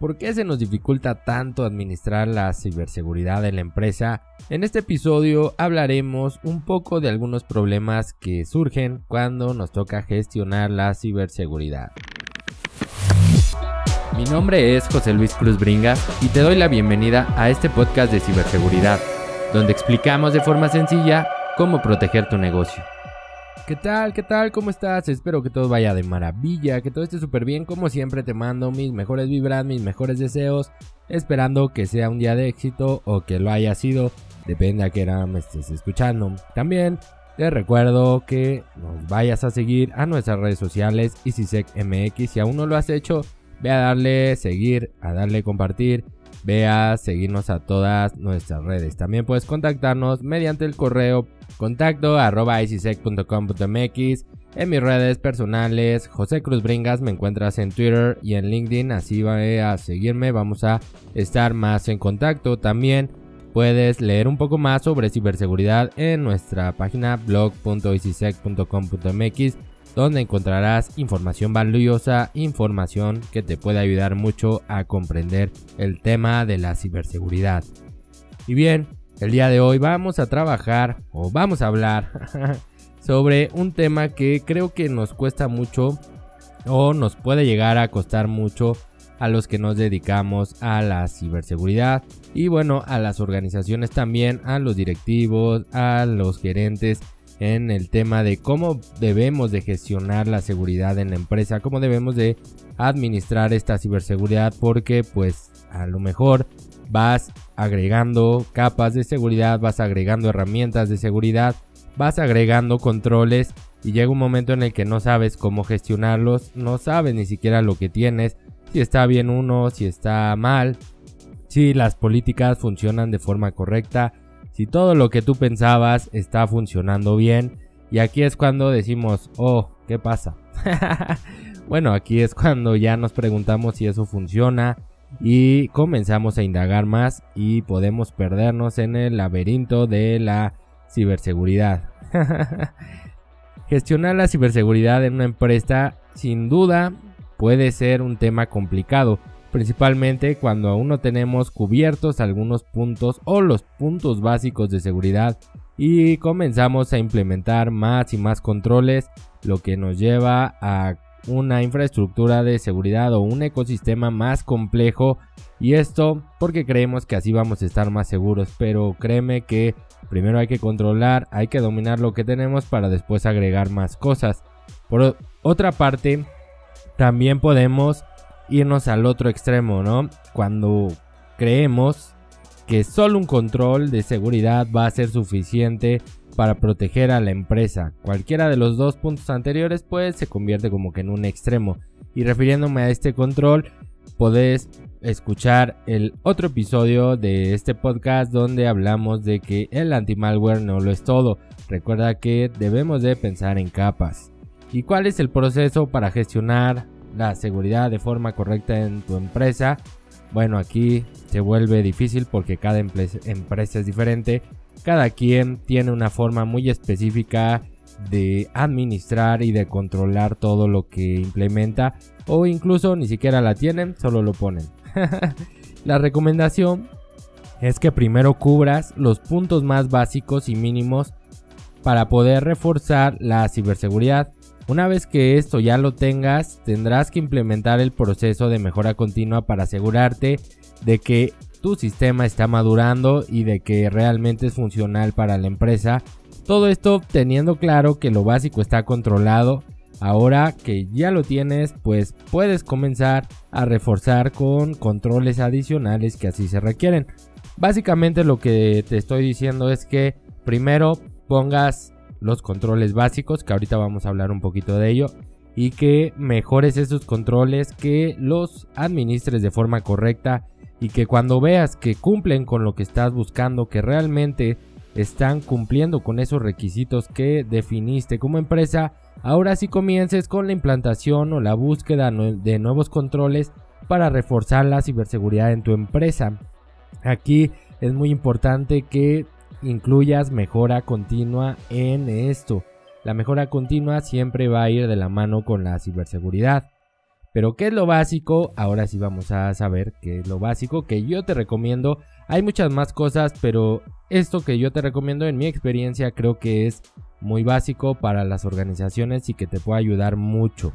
¿Por qué se nos dificulta tanto administrar la ciberseguridad en la empresa? En este episodio hablaremos un poco de algunos problemas que surgen cuando nos toca gestionar la ciberseguridad. Mi nombre es José Luis Cruz Bringas y te doy la bienvenida a este podcast de ciberseguridad, donde explicamos de forma sencilla cómo proteger tu negocio. ¿Qué tal? ¿Qué tal? ¿Cómo estás? Espero que todo vaya de maravilla, que todo esté súper bien. Como siempre te mando mis mejores vibras, mis mejores deseos, esperando que sea un día de éxito o que lo haya sido, depende a qué hora me estés escuchando. También te recuerdo que nos vayas a seguir a nuestras redes sociales MX. Si aún no lo has hecho, ve a darle seguir, a darle compartir ve a seguirnos a todas nuestras redes. También puedes contactarnos mediante el correo contacto En mis redes personales, José Cruz Bringas, me encuentras en Twitter y en LinkedIn, así va a seguirme, vamos a estar más en contacto. También puedes leer un poco más sobre ciberseguridad en nuestra página blog.icisec.com.mx donde encontrarás información valiosa, información que te puede ayudar mucho a comprender el tema de la ciberseguridad. Y bien, el día de hoy vamos a trabajar o vamos a hablar sobre un tema que creo que nos cuesta mucho o nos puede llegar a costar mucho a los que nos dedicamos a la ciberseguridad y bueno, a las organizaciones también, a los directivos, a los gerentes en el tema de cómo debemos de gestionar la seguridad en la empresa, cómo debemos de administrar esta ciberseguridad porque pues a lo mejor vas agregando capas de seguridad, vas agregando herramientas de seguridad, vas agregando controles y llega un momento en el que no sabes cómo gestionarlos, no sabes ni siquiera lo que tienes, si está bien uno, si está mal, si las políticas funcionan de forma correcta, si todo lo que tú pensabas está funcionando bien. Y aquí es cuando decimos, oh, ¿qué pasa? bueno, aquí es cuando ya nos preguntamos si eso funciona y comenzamos a indagar más y podemos perdernos en el laberinto de la ciberseguridad. Gestionar la ciberseguridad en una empresa sin duda puede ser un tema complicado principalmente cuando aún no tenemos cubiertos algunos puntos o los puntos básicos de seguridad y comenzamos a implementar más y más controles, lo que nos lleva a una infraestructura de seguridad o un ecosistema más complejo y esto porque creemos que así vamos a estar más seguros, pero créeme que primero hay que controlar, hay que dominar lo que tenemos para después agregar más cosas. Por otra parte, también podemos irnos al otro extremo, ¿no? Cuando creemos que solo un control de seguridad va a ser suficiente para proteger a la empresa. Cualquiera de los dos puntos anteriores pues se convierte como que en un extremo. Y refiriéndome a este control, podés escuchar el otro episodio de este podcast donde hablamos de que el anti-malware no lo es todo. Recuerda que debemos de pensar en capas. ¿Y cuál es el proceso para gestionar la seguridad de forma correcta en tu empresa, bueno, aquí se vuelve difícil porque cada empresa es diferente. Cada quien tiene una forma muy específica de administrar y de controlar todo lo que implementa o incluso ni siquiera la tienen, solo lo ponen. la recomendación es que primero cubras los puntos más básicos y mínimos para poder reforzar la ciberseguridad. Una vez que esto ya lo tengas, tendrás que implementar el proceso de mejora continua para asegurarte de que tu sistema está madurando y de que realmente es funcional para la empresa. Todo esto teniendo claro que lo básico está controlado. Ahora que ya lo tienes, pues puedes comenzar a reforzar con controles adicionales que así se requieren. Básicamente lo que te estoy diciendo es que primero pongas los controles básicos, que ahorita vamos a hablar un poquito de ello, y que mejores esos controles, que los administres de forma correcta y que cuando veas que cumplen con lo que estás buscando, que realmente están cumpliendo con esos requisitos que definiste como empresa, ahora sí comiences con la implantación o la búsqueda de nuevos controles para reforzar la ciberseguridad en tu empresa. Aquí es muy importante que incluyas mejora continua en esto. La mejora continua siempre va a ir de la mano con la ciberseguridad. Pero ¿qué es lo básico? Ahora sí vamos a saber qué es lo básico que yo te recomiendo. Hay muchas más cosas, pero esto que yo te recomiendo en mi experiencia creo que es muy básico para las organizaciones y que te puede ayudar mucho.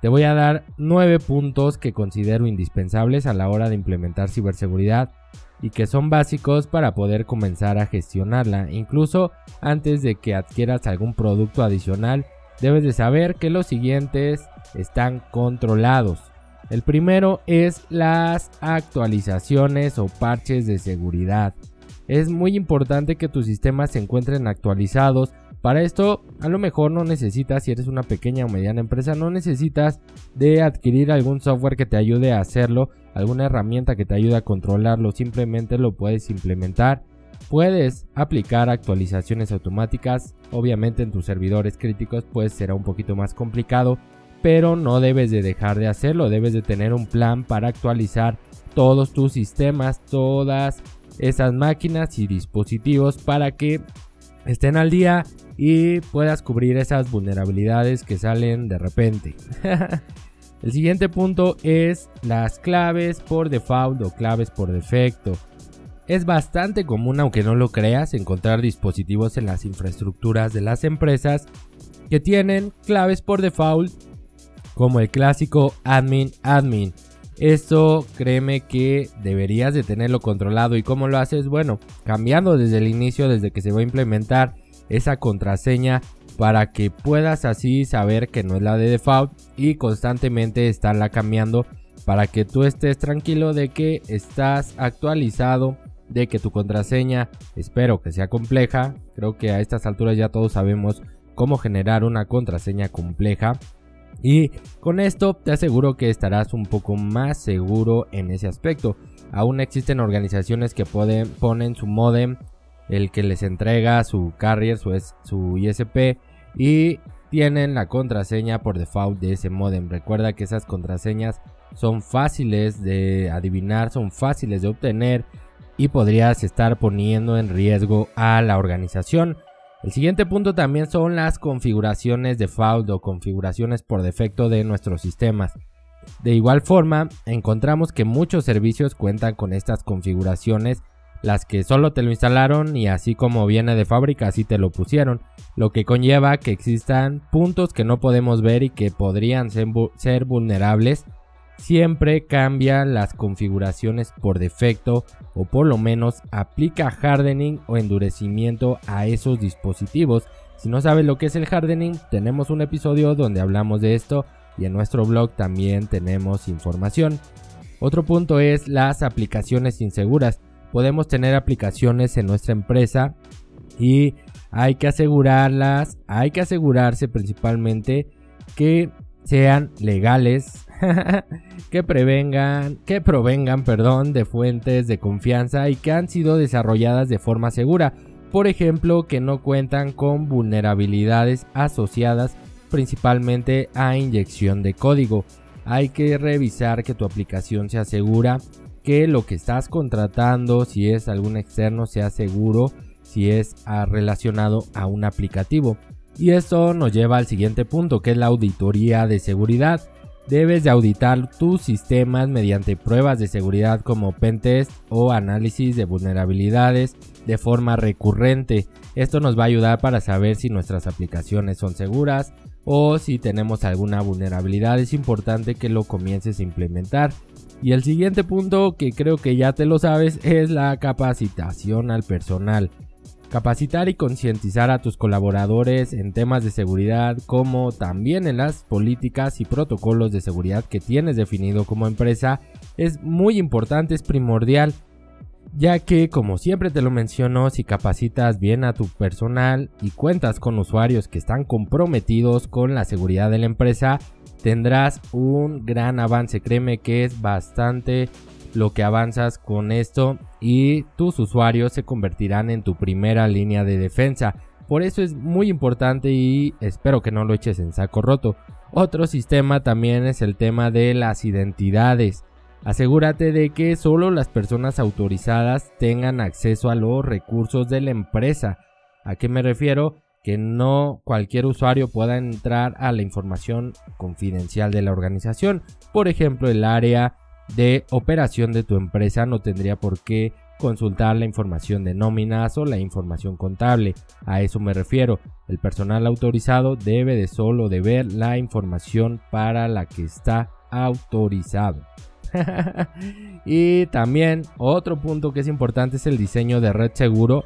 Te voy a dar 9 puntos que considero indispensables a la hora de implementar ciberseguridad y que son básicos para poder comenzar a gestionarla. Incluso antes de que adquieras algún producto adicional, debes de saber que los siguientes están controlados. El primero es las actualizaciones o parches de seguridad. Es muy importante que tus sistemas se encuentren actualizados. Para esto, a lo mejor no necesitas, si eres una pequeña o mediana empresa, no necesitas de adquirir algún software que te ayude a hacerlo, alguna herramienta que te ayude a controlarlo, simplemente lo puedes implementar. Puedes aplicar actualizaciones automáticas, obviamente en tus servidores críticos pues será un poquito más complicado, pero no debes de dejar de hacerlo, debes de tener un plan para actualizar todos tus sistemas, todas esas máquinas y dispositivos para que estén al día y puedas cubrir esas vulnerabilidades que salen de repente. El siguiente punto es las claves por default o claves por defecto. Es bastante común, aunque no lo creas, encontrar dispositivos en las infraestructuras de las empresas que tienen claves por default como el clásico admin admin. Esto créeme que deberías de tenerlo controlado y cómo lo haces, bueno, cambiando desde el inicio, desde que se va a implementar esa contraseña para que puedas así saber que no es la de default y constantemente estarla cambiando para que tú estés tranquilo de que estás actualizado, de que tu contraseña espero que sea compleja. Creo que a estas alturas ya todos sabemos cómo generar una contraseña compleja. Y con esto te aseguro que estarás un poco más seguro en ese aspecto. Aún existen organizaciones que ponen su modem el que les entrega su carrier, su, su ISP y tienen la contraseña por default de ese modem. Recuerda que esas contraseñas son fáciles de adivinar, son fáciles de obtener y podrías estar poniendo en riesgo a la organización. El siguiente punto también son las configuraciones default o configuraciones por defecto de nuestros sistemas. De igual forma, encontramos que muchos servicios cuentan con estas configuraciones las que solo te lo instalaron y así como viene de fábrica así te lo pusieron, lo que conlleva que existan puntos que no podemos ver y que podrían ser, vulnerables. Siempre cambia las configuraciones por defecto o por lo menos aplica hardening o endurecimiento a esos dispositivos. Si no sabes lo que es el hardening, tenemos un episodio donde hablamos de esto y en nuestro blog también tenemos información. Otro punto es las aplicaciones inseguras podemos tener aplicaciones en nuestra empresa y hay que asegurarlas, hay que asegurarse principalmente que sean legales, que prevengan, que provengan, perdón, de fuentes de confianza y que han sido desarrolladas de forma segura. Por ejemplo, que no cuentan con vulnerabilidades asociadas principalmente a inyección de código. Hay que revisar que tu aplicación sea segura que lo que estás contratando, si es algún externo, sea seguro, si es relacionado a un aplicativo. Y esto nos lleva al siguiente punto, que es la auditoría de seguridad. Debes de auditar tus sistemas mediante pruebas de seguridad como pentest o análisis de vulnerabilidades de forma recurrente. Esto nos va a ayudar para saber si nuestras aplicaciones son seguras o si tenemos alguna vulnerabilidad. Es importante que lo comiences a implementar. Y el siguiente punto que creo que ya te lo sabes es la capacitación al personal. Capacitar y concientizar a tus colaboradores en temas de seguridad como también en las políticas y protocolos de seguridad que tienes definido como empresa es muy importante, es primordial ya que como siempre te lo menciono, si capacitas bien a tu personal y cuentas con usuarios que están comprometidos con la seguridad de la empresa, tendrás un gran avance. Créeme que es bastante lo que avanzas con esto y tus usuarios se convertirán en tu primera línea de defensa. Por eso es muy importante y espero que no lo eches en saco roto. Otro sistema también es el tema de las identidades. Asegúrate de que solo las personas autorizadas tengan acceso a los recursos de la empresa. ¿A qué me refiero? que no cualquier usuario pueda entrar a la información confidencial de la organización. Por ejemplo, el área de operación de tu empresa no tendría por qué consultar la información de nóminas o la información contable. A eso me refiero. El personal autorizado debe de solo de ver la información para la que está autorizado. y también otro punto que es importante es el diseño de red seguro.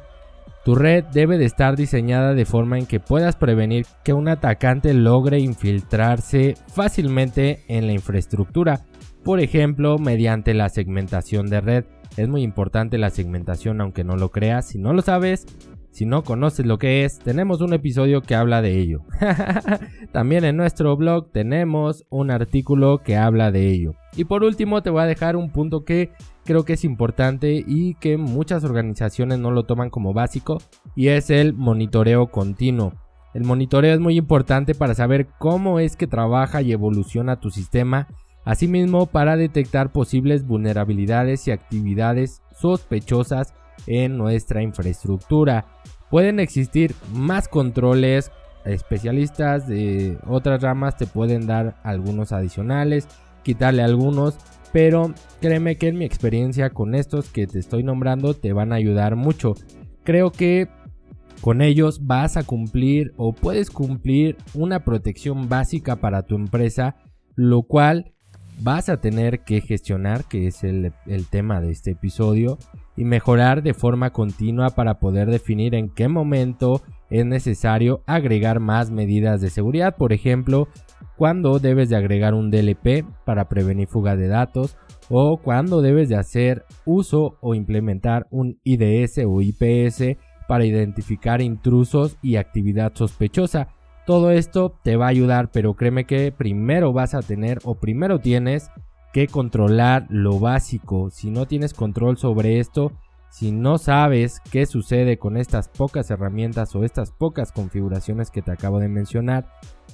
Tu red debe de estar diseñada de forma en que puedas prevenir que un atacante logre infiltrarse fácilmente en la infraestructura, por ejemplo mediante la segmentación de red. Es muy importante la segmentación aunque no lo creas, si no lo sabes, si no conoces lo que es, tenemos un episodio que habla de ello. También en nuestro blog tenemos un artículo que habla de ello. Y por último te voy a dejar un punto que creo que es importante y que muchas organizaciones no lo toman como básico y es el monitoreo continuo. El monitoreo es muy importante para saber cómo es que trabaja y evoluciona tu sistema, asimismo para detectar posibles vulnerabilidades y actividades sospechosas en nuestra infraestructura. Pueden existir más controles, especialistas de otras ramas te pueden dar algunos adicionales, quitarle algunos, pero créeme que en mi experiencia con estos que te estoy nombrando te van a ayudar mucho. Creo que con ellos vas a cumplir o puedes cumplir una protección básica para tu empresa, lo cual vas a tener que gestionar, que es el, tema de este episodio, y mejorar de forma continua para poder definir en qué momento es necesario agregar más medidas de seguridad. Por ejemplo, cuando debes de agregar un DLP para prevenir fuga de datos o cuando debes de hacer uso o implementar un IDS o IPS para identificar intrusos y actividad sospechosa. Todo esto te va a ayudar, pero créeme que primero vas a tener o primero tienes que controlar lo básico. Si no tienes control sobre esto, si no sabes qué sucede con estas pocas herramientas o estas pocas configuraciones que te acabo de mencionar,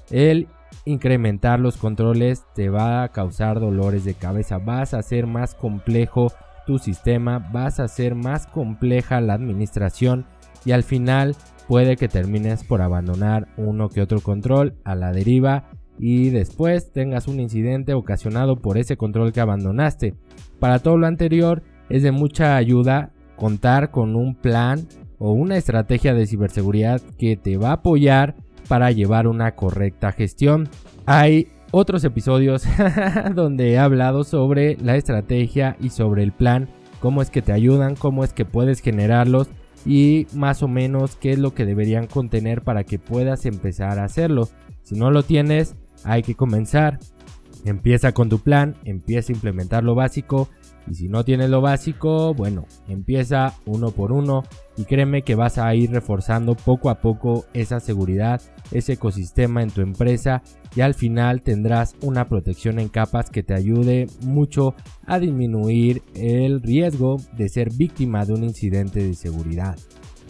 el incrementar los controles te va a causar dolores de cabeza. Vas a hacer más complejo tu sistema, vas a hacer más compleja la administración y al final puede que termines por abandonar uno que otro control a la deriva y después tengas un incidente ocasionado por ese control que abandonaste. Para todo lo anterior es de mucha ayuda contar con un plan o una estrategia de ciberseguridad que te va a apoyar para llevar una correcta gestión. Hay otros episodios donde he hablado sobre la estrategia y sobre el plan, cómo es que te ayudan, cómo es que puedes generarlos y más o menos qué es lo que deberían contener para que puedas empezar a hacerlo. Si no lo tienes, hay que comenzar. Empieza con tu plan, empieza a implementar lo básico y si no tienes lo básico, bueno, empieza uno por uno y créeme que vas a ir reforzando poco a poco esa seguridad, ese ecosistema en tu empresa y al final tendrás una protección en capas que te ayude mucho a disminuir el riesgo de ser víctima de un incidente de seguridad.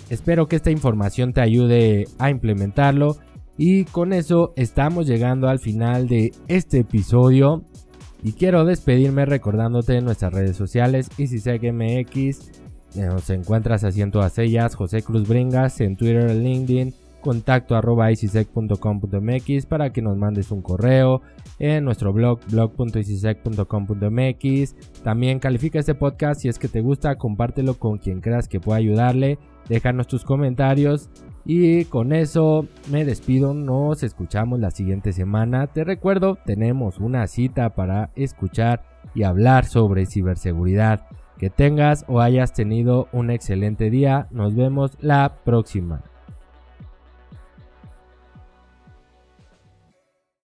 Espero que esta información te ayude a implementarlo y con eso estamos llegando al final de este episodio. Y quiero despedirme recordándote en nuestras redes sociales, EasySecMX, nos encuentras así en todas ellas, José Cruz Bringas, en Twitter, LinkedIn, contacto arroba easysec.com.mx para que nos mandes un correo en nuestro blog blog.easysec.com.mx también califica este podcast si es que te gusta compártelo con quien creas que pueda ayudarle déjanos tus comentarios y con eso me despido, nos escuchamos la siguiente semana. Te recuerdo, tenemos una cita para escuchar y hablar sobre ciberseguridad. Que tengas o hayas tenido un excelente día. Nos vemos la próxima.